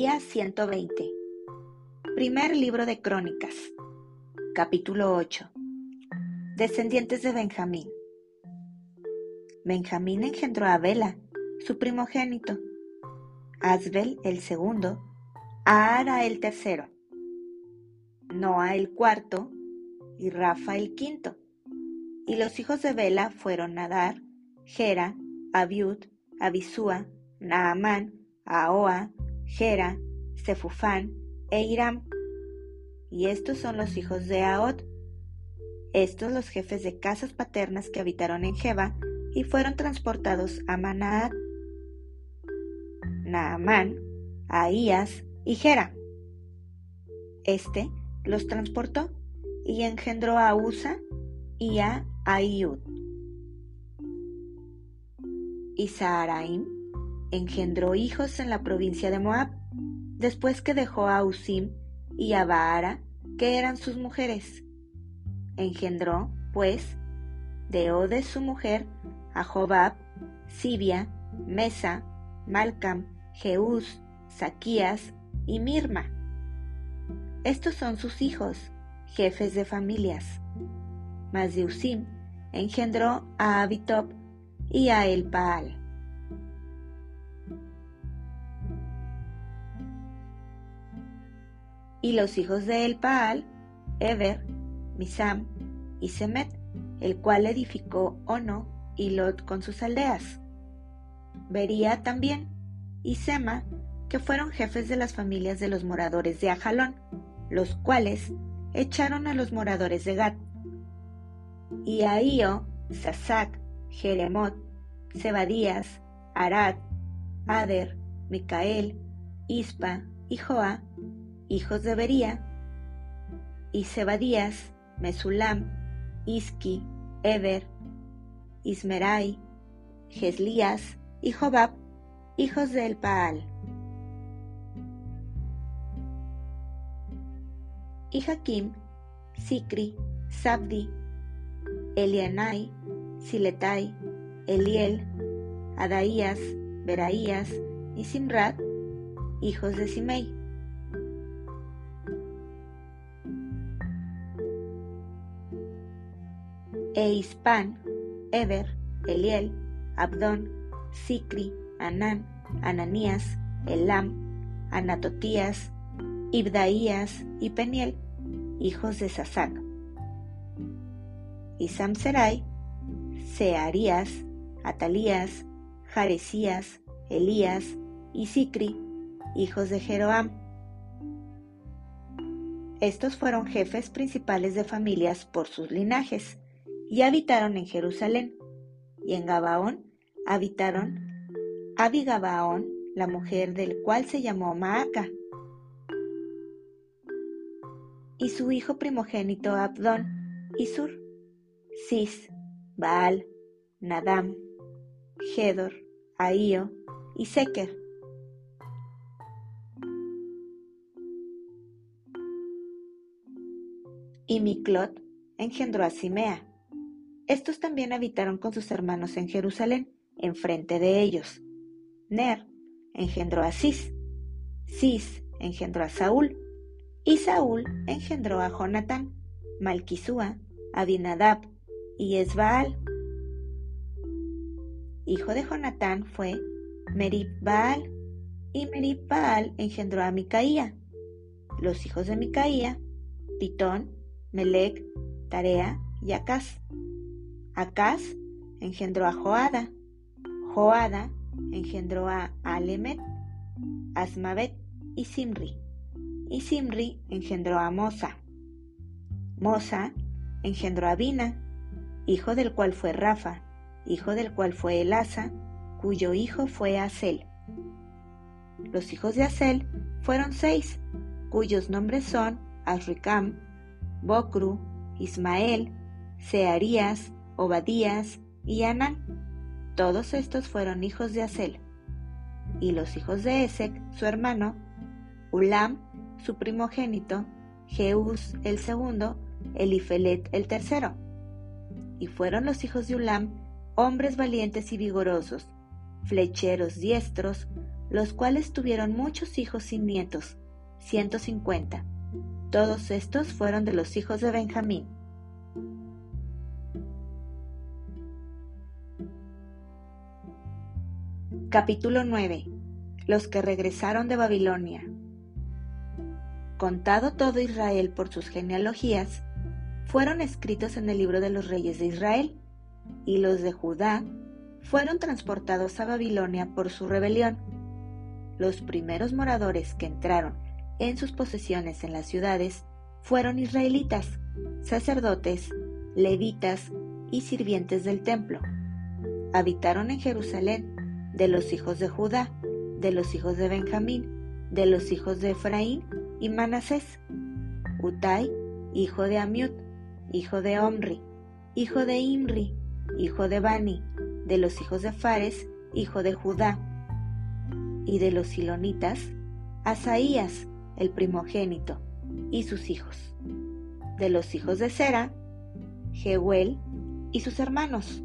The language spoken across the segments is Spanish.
Día 120. Primer libro de Crónicas. Capítulo 8. Descendientes de Benjamín. Benjamín engendró a Bela, su primogénito, Asbel el segundo, a Ara el tercero, Noa el cuarto y Rafa el quinto. Y los hijos de Bela fueron Nadar, Gera, Abiud, Abisúa, Naamán, Ahoa, Gera, Sefufán e Iram. Y estos son los hijos de Aod. Estos los jefes de casas paternas que habitaron en Jeba y fueron transportados a Manaat, Naamán, Ahías y Gera. Este los transportó y engendró a Usa y a Aiud. Y engendró hijos en la provincia de Moab, después que dejó a Usim y a Baara, que eran sus mujeres. Engendró, pues, de Ode su mujer, a Jobab, Sibia, Mesa, Malcam, Jeús, Saquías y Mirma. Estos son sus hijos, jefes de familias. Mas de Usim engendró a Abitob y a Elpaal. Y los hijos de Elpaal, Eber, Misam y Semet, el cual edificó Ono y Lot con sus aldeas. Vería también, y Sema, que fueron jefes de las familias de los moradores de Ajalón, los cuales echaron a los moradores de Gat. Y a Io, Sasac, Jeremot, Zebadías, Arad, Ader, Micael, Ispa y Joa, hijos de Bería, y Zebadías, Mesulam, Iski, Eber, Ismerai, Geslías y Jobab, hijos de Elpaal. Y Jaquim, Sicri, Sabdi, Elianai, Siletai, Eliel, Adaías, Beraías y Simrat, hijos de Simei. E Ispan, Eber, Eliel, Abdón, Sicri, Anán, Ananías, Elam, Anatotías, Ibdaías y Peniel, hijos de Sasac. Y Samserai, Searías, Atalías, Jaresías, Elías y Sicri, hijos de Jeroam. Estos fueron jefes principales de familias por sus linajes, y habitaron en Jerusalén, y en Gabaón habitaron Abigabaón, la mujer del cual se llamó Maaca, y su hijo primogénito Abdón, y Sur, Cis, Baal, Nadam, Gedor, Ahío y Seker. Y Miclot engendró a Simea. Estos también habitaron con sus hermanos en Jerusalén, enfrente de ellos. Ner engendró a Cis. Cis engendró a Saúl. Y Saúl engendró a Jonatán, Malquisúa, Abinadab y Esbaal. Hijo de Jonatán fue Merib Baal, y Merib Baal engendró a Micaía. Los hijos de Micaía, Pitón, Melec, Tarea y Acaz. Acaz engendró a Joada. Joada engendró a Alemet, Asmavet y Simri. Y Simri engendró a Mosa. Mosa engendró a Bina, hijo del cual fue Rafa, hijo del cual fue Elasa, cuyo hijo fue Asel. Los hijos de Asel fueron seis, cuyos nombres son Asricam, Bocru, Ismael, Searías, Obadías y Anán. Todos estos fueron hijos de Asel. Y los hijos de Esec, su hermano, Ulam, su primogénito, Jeús el segundo, Elifelet el tercero. Y fueron los hijos de Ulam hombres valientes y vigorosos, flecheros diestros, los cuales tuvieron muchos hijos sin nietos, 150. Todos estos fueron de los hijos de Benjamín. Capítulo 9. Los que regresaron de Babilonia. Contado todo Israel por sus genealogías, fueron escritos en el libro de los reyes de Israel, y los de Judá fueron transportados a Babilonia por su rebelión. Los primeros moradores que entraron en sus posesiones en las ciudades fueron israelitas, sacerdotes, levitas y sirvientes del templo. Habitaron en Jerusalén de los hijos de Judá, de los hijos de Benjamín, de los hijos de Efraín y Manasés. Utai, hijo de Amiut, hijo de Omri, hijo de Imri, hijo de Bani, de los hijos de Fares, hijo de Judá. Y de los silonitas, Asaías, el primogénito, y sus hijos. De los hijos de Sera, Jehuel y sus hermanos,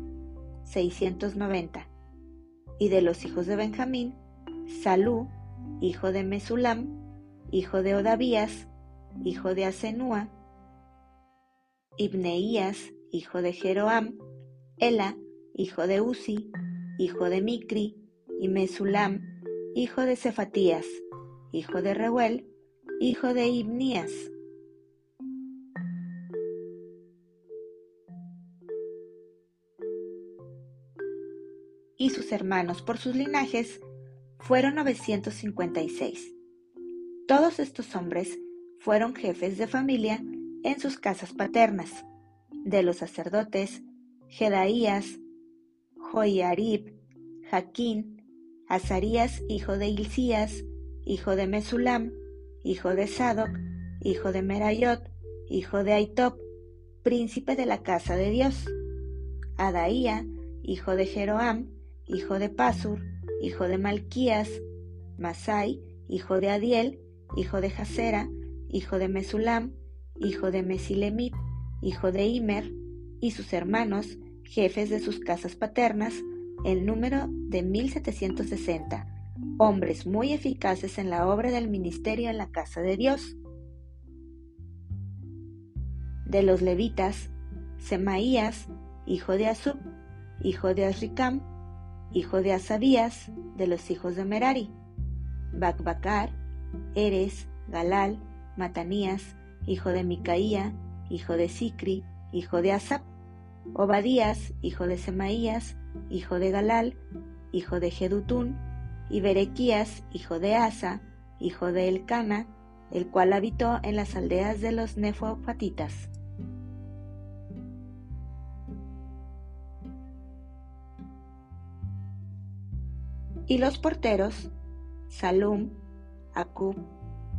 690 y de los hijos de Benjamín, Salú, hijo de Mesulam, hijo de Odavías, hijo de Asenúa, Ibneías, hijo de Jeroam, Ela, hijo de Uzi, hijo de Micri, y Mesulam, hijo de Cefatías, hijo de Reuel, hijo de Ibnías. Y sus hermanos por sus linajes fueron 956. Todos estos hombres fueron jefes de familia en sus casas paternas, de los sacerdotes Jedaías, Joiarib, Jaquín, Azarías, hijo de Hilcías, hijo de Mesulam, hijo de Sadoc, hijo de Merayot, hijo de Aitop, príncipe de la casa de Dios, Adaía, hijo de Jeroam, hijo de Pasur, hijo de Malquías, Masai, hijo de Adiel, hijo de Jasera, hijo de Mesulam, hijo de Mesilemit, hijo de Imer, y sus hermanos, jefes de sus casas paternas, el número de 1760, hombres muy eficaces en la obra del ministerio en la casa de Dios. De los levitas, Semaías, hijo de Azub, hijo de Azricam, hijo de Asabías, de los hijos de Merari, Bacbacar, Eres, Galal, Matanías, hijo de Micaía, hijo de Sicri, hijo de Asap, Obadías, hijo de Semaías, hijo de Galal, hijo de Jedutún, y Berequías, hijo de Asa, hijo de Elcana, el cual habitó en las aldeas de los Nefofatitas. Y los porteros, Salum, Acub,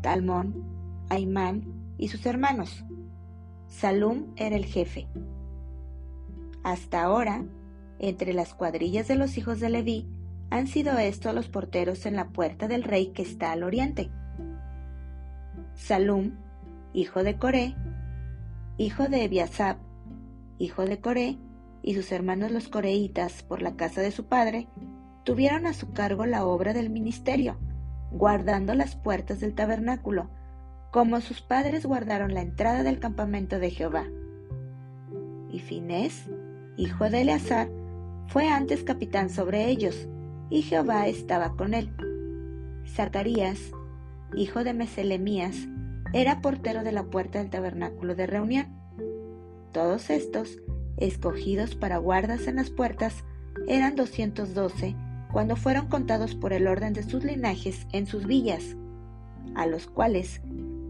Talmón, Aimán y sus hermanos. Salum era el jefe. Hasta ahora, entre las cuadrillas de los hijos de Leví, han sido estos los porteros en la puerta del rey que está al oriente. Salum, hijo de Coré, hijo de Ebiasab, hijo de Coré, y sus hermanos los coreitas por la casa de su padre, tuvieron a su cargo la obra del ministerio, guardando las puertas del tabernáculo, como sus padres guardaron la entrada del campamento de Jehová. Y Finés, hijo de Eleazar, fue antes capitán sobre ellos, y Jehová estaba con él. Zacarías, hijo de Meselemías, era portero de la puerta del tabernáculo de reunión. Todos estos, escogidos para guardas en las puertas, eran 212 cuando fueron contados por el orden de sus linajes en sus villas, a los cuales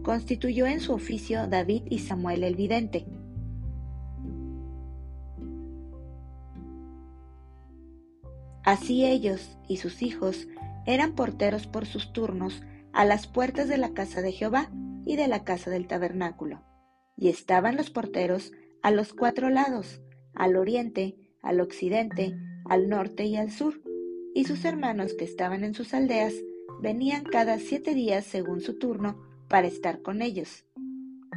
constituyó en su oficio David y Samuel el vidente. Así ellos y sus hijos eran porteros por sus turnos a las puertas de la casa de Jehová y de la casa del tabernáculo, y estaban los porteros a los cuatro lados, al oriente, al occidente, al norte y al sur, y sus hermanos que estaban en sus aldeas venían cada siete días según su turno para estar con ellos,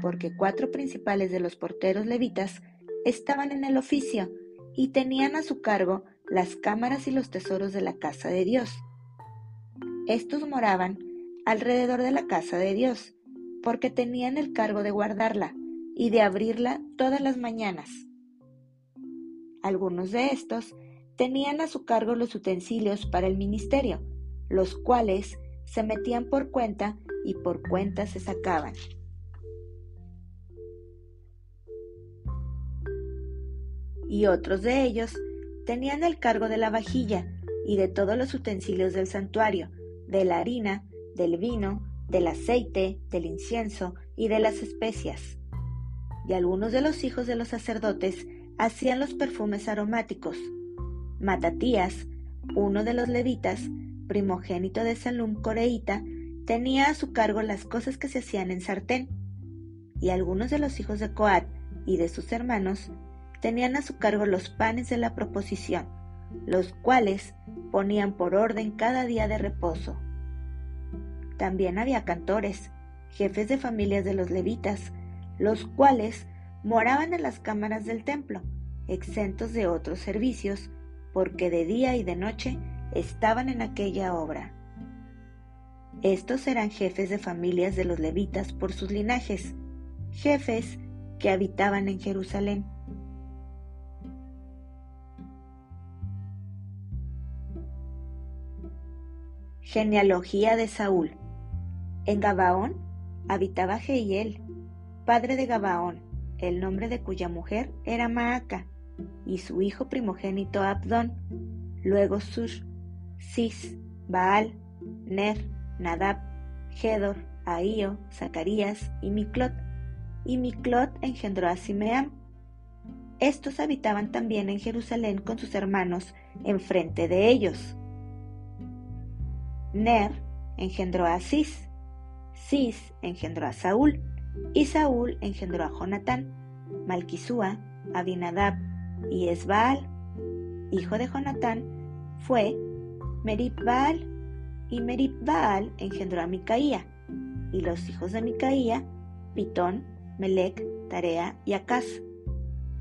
porque cuatro principales de los porteros levitas estaban en el oficio y tenían a su cargo las cámaras y los tesoros de la casa de Dios. Estos moraban alrededor de la casa de Dios, porque tenían el cargo de guardarla y de abrirla todas las mañanas. Algunos de estos tenían a su cargo los utensilios para el ministerio, los cuales se metían por cuenta y por cuenta se sacaban. Y otros de ellos tenían el cargo de la vajilla y de todos los utensilios del santuario, de la harina, del vino, del aceite, del incienso y de las especias. Y algunos de los hijos de los sacerdotes hacían los perfumes aromáticos. Matatías, uno de los levitas, primogénito de Salum Coreíta, tenía a su cargo las cosas que se hacían en sartén. Y algunos de los hijos de Coat y de sus hermanos tenían a su cargo los panes de la proposición, los cuales ponían por orden cada día de reposo. También había cantores, jefes de familias de los levitas, los cuales moraban en las cámaras del templo, exentos de otros servicios, porque de día y de noche estaban en aquella obra. Estos eran jefes de familias de los levitas por sus linajes, jefes que habitaban en Jerusalén. Genealogía de Saúl. En Gabaón habitaba Jehiel, padre de Gabaón, el nombre de cuya mujer era Maaca, y su hijo primogénito Abdón, luego Sush, Cis, Baal, Ner, Nadab, Gedor, Ahío, Zacarías y Miclot. Y Miclot engendró a Simeam. Estos habitaban también en Jerusalén con sus hermanos enfrente de ellos. Ner engendró a Cis, Cis engendró a Saúl, y Saúl engendró a Jonatán, Malquisúa, Abinadab y Esbaal. Hijo de Jonatán fue Meribbaal, y Meribbaal engendró a Micaía, y los hijos de Micaía, Pitón, Melec, Tarea y Acaz.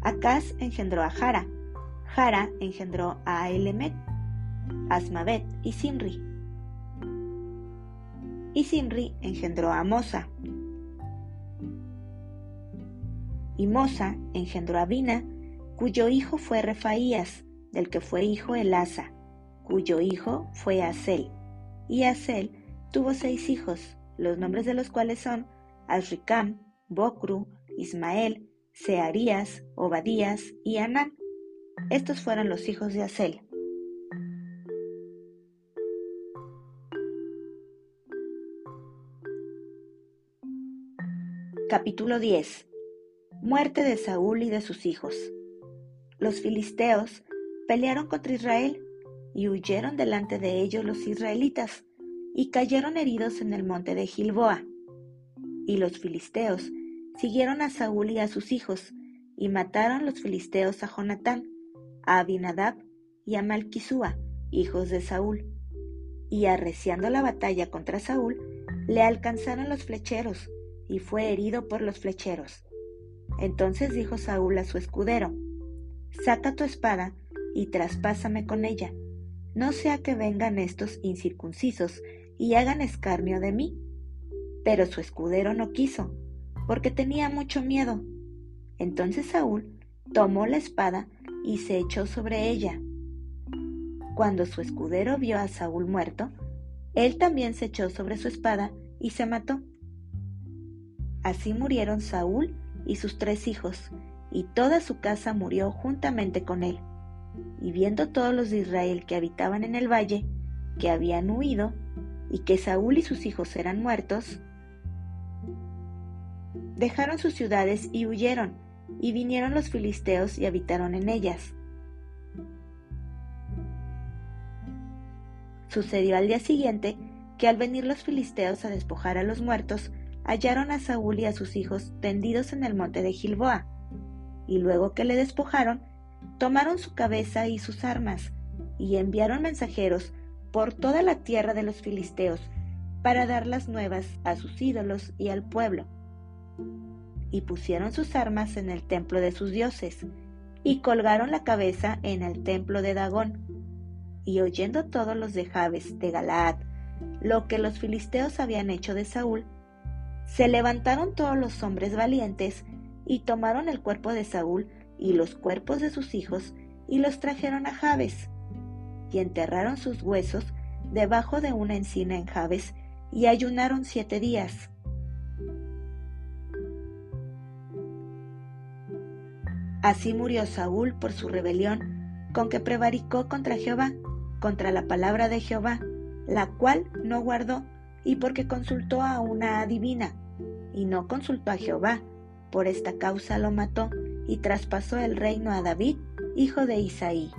Acaz engendró a Jara, Jara engendró a Elemet, Asmavet y Simri. Y Simri engendró a Mosa, y Mosa engendró a Bina, cuyo hijo fue Refaías, del que fue hijo Elasa, cuyo hijo fue Asel. Y Asel tuvo seis hijos, los nombres de los cuales son Asricam, Bocru, Ismael, Searías, Obadías y Anán. Estos fueron los hijos de Asel. Capítulo 10 Muerte de Saúl y de sus hijos. Los filisteos pelearon contra Israel y huyeron delante de ellos los israelitas y cayeron heridos en el monte de Gilboa. Y los filisteos siguieron a Saúl y a sus hijos y mataron los filisteos a Jonatán, a Abinadab y a Malquisúa, hijos de Saúl. Y arreciando la batalla contra Saúl, le alcanzaron los flecheros y fue herido por los flecheros. Entonces dijo Saúl a su escudero, Saca tu espada y traspásame con ella, no sea que vengan estos incircuncisos y hagan escarnio de mí. Pero su escudero no quiso, porque tenía mucho miedo. Entonces Saúl tomó la espada y se echó sobre ella. Cuando su escudero vio a Saúl muerto, él también se echó sobre su espada y se mató. Así murieron Saúl y sus tres hijos, y toda su casa murió juntamente con él. Y viendo todos los de Israel que habitaban en el valle, que habían huido, y que Saúl y sus hijos eran muertos, dejaron sus ciudades y huyeron, y vinieron los filisteos y habitaron en ellas. Sucedió al día siguiente que al venir los filisteos a despojar a los muertos, hallaron a Saúl y a sus hijos tendidos en el monte de Gilboa, y luego que le despojaron, tomaron su cabeza y sus armas, y enviaron mensajeros por toda la tierra de los filisteos, para dar las nuevas a sus ídolos y al pueblo. Y pusieron sus armas en el templo de sus dioses, y colgaron la cabeza en el templo de Dagón. Y oyendo todos los de Jabes, de Galaad, lo que los filisteos habían hecho de Saúl, se levantaron todos los hombres valientes y tomaron el cuerpo de Saúl y los cuerpos de sus hijos y los trajeron a Jabes y enterraron sus huesos debajo de una encina en Jabes y ayunaron siete días. Así murió Saúl por su rebelión, con que prevaricó contra Jehová, contra la palabra de Jehová, la cual no guardó, y porque consultó a una adivina, y no consultó a Jehová. Por esta causa lo mató, y traspasó el reino a David, hijo de Isaí.